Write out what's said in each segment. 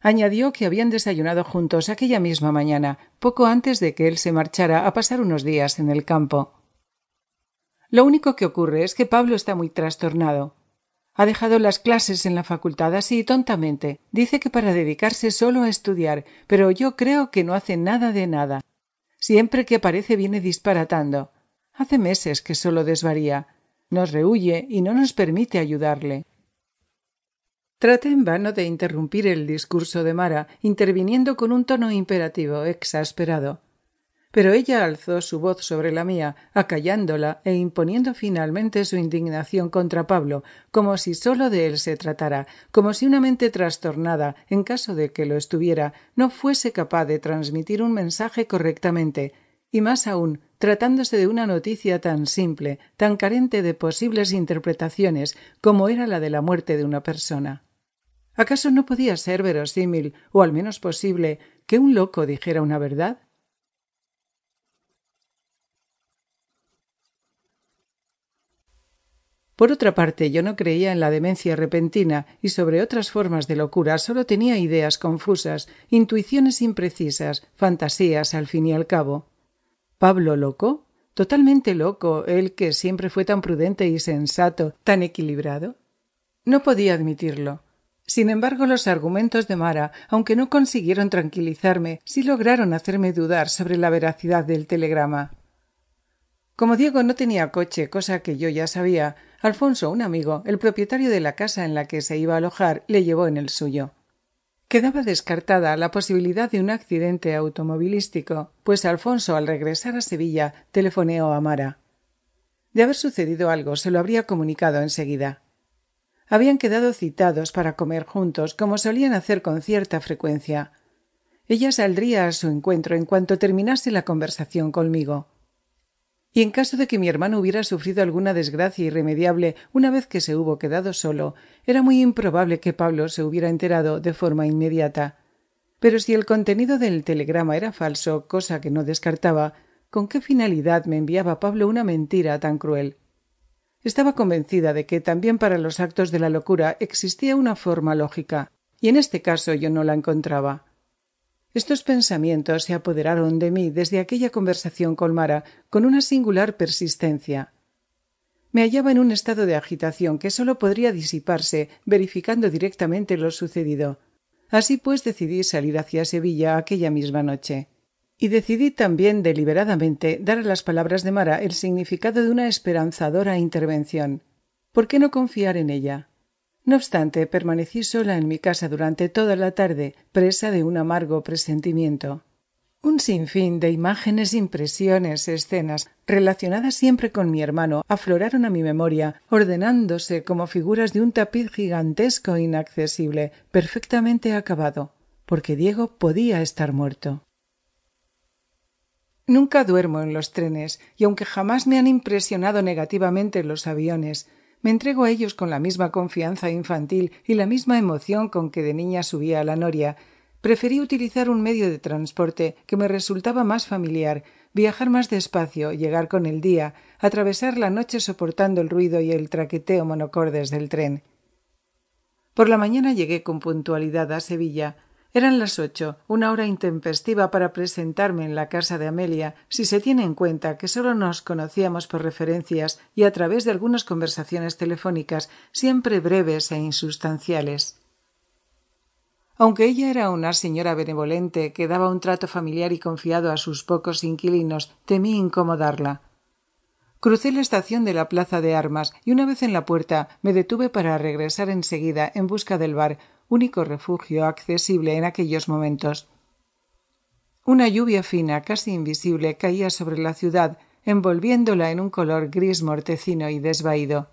Añadió que habían desayunado juntos aquella misma mañana, poco antes de que él se marchara a pasar unos días en el campo. Lo único que ocurre es que Pablo está muy trastornado. Ha dejado las clases en la facultad así tontamente. Dice que para dedicarse solo a estudiar, pero yo creo que no hace nada de nada. Siempre que aparece viene disparatando. Hace meses que solo desvaría. Nos rehuye y no nos permite ayudarle. Traté en vano de interrumpir el discurso de Mara, interviniendo con un tono imperativo, exasperado pero ella alzó su voz sobre la mía, acallándola e imponiendo finalmente su indignación contra Pablo, como si sólo de él se tratara, como si una mente trastornada, en caso de que lo estuviera, no fuese capaz de transmitir un mensaje correctamente, y más aún, tratándose de una noticia tan simple, tan carente de posibles interpretaciones como era la de la muerte de una persona. ¿Acaso no podía ser verosímil, o al menos posible, que un loco dijera una verdad? Por otra parte, yo no creía en la demencia repentina y sobre otras formas de locura solo tenía ideas confusas, intuiciones imprecisas, fantasías al fin y al cabo. ¿Pablo loco? ¿Totalmente loco, él que siempre fue tan prudente y sensato, tan equilibrado? No podía admitirlo. Sin embargo, los argumentos de Mara, aunque no consiguieron tranquilizarme, sí lograron hacerme dudar sobre la veracidad del telegrama. Como Diego no tenía coche, cosa que yo ya sabía, Alfonso, un amigo, el propietario de la casa en la que se iba a alojar, le llevó en el suyo. Quedaba descartada la posibilidad de un accidente automovilístico, pues Alfonso, al regresar a Sevilla, telefoneó a Mara. De haber sucedido algo, se lo habría comunicado enseguida. Habían quedado citados para comer juntos, como solían hacer con cierta frecuencia. Ella saldría a su encuentro en cuanto terminase la conversación conmigo y en caso de que mi hermano hubiera sufrido alguna desgracia irremediable una vez que se hubo quedado solo, era muy improbable que Pablo se hubiera enterado de forma inmediata. Pero si el contenido del telegrama era falso, cosa que no descartaba, ¿con qué finalidad me enviaba Pablo una mentira tan cruel? Estaba convencida de que también para los actos de la locura existía una forma lógica, y en este caso yo no la encontraba. Estos pensamientos se apoderaron de mí desde aquella conversación con Mara con una singular persistencia. Me hallaba en un estado de agitación que sólo podría disiparse verificando directamente lo sucedido. Así pues decidí salir hacia Sevilla aquella misma noche. Y decidí también deliberadamente dar a las palabras de Mara el significado de una esperanzadora intervención. ¿Por qué no confiar en ella? No obstante, permanecí sola en mi casa durante toda la tarde, presa de un amargo presentimiento. Un sinfín de imágenes, impresiones, escenas, relacionadas siempre con mi hermano, afloraron a mi memoria, ordenándose como figuras de un tapiz gigantesco e inaccesible, perfectamente acabado, porque Diego podía estar muerto. Nunca duermo en los trenes, y aunque jamás me han impresionado negativamente los aviones, me entrego a ellos con la misma confianza infantil y la misma emoción con que de niña subía a la noria. Preferí utilizar un medio de transporte que me resultaba más familiar, viajar más despacio, llegar con el día, atravesar la noche soportando el ruido y el traqueteo monocordes del tren. Por la mañana llegué con puntualidad a Sevilla, eran las ocho, una hora intempestiva para presentarme en la casa de Amelia, si se tiene en cuenta que solo nos conocíamos por referencias y a través de algunas conversaciones telefónicas, siempre breves e insustanciales. Aunque ella era una señora benevolente que daba un trato familiar y confiado a sus pocos inquilinos, temí incomodarla. Crucé la estación de la plaza de armas y una vez en la puerta me detuve para regresar enseguida en busca del bar, único refugio accesible en aquellos momentos. Una lluvia fina, casi invisible, caía sobre la ciudad, envolviéndola en un color gris mortecino y desvaído.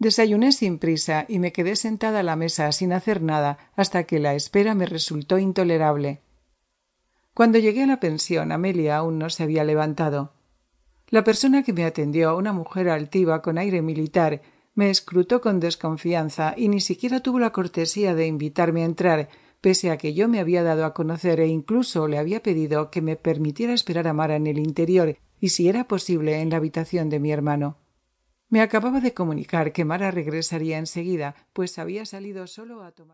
Desayuné sin prisa y me quedé sentada a la mesa sin hacer nada hasta que la espera me resultó intolerable. Cuando llegué a la pensión, Amelia aún no se había levantado. La persona que me atendió, una mujer altiva con aire militar, me escrutó con desconfianza y ni siquiera tuvo la cortesía de invitarme a entrar, pese a que yo me había dado a conocer e incluso le había pedido que me permitiera esperar a Mara en el interior y si era posible en la habitación de mi hermano. Me acababa de comunicar que Mara regresaría enseguida, pues había salido solo a tomar.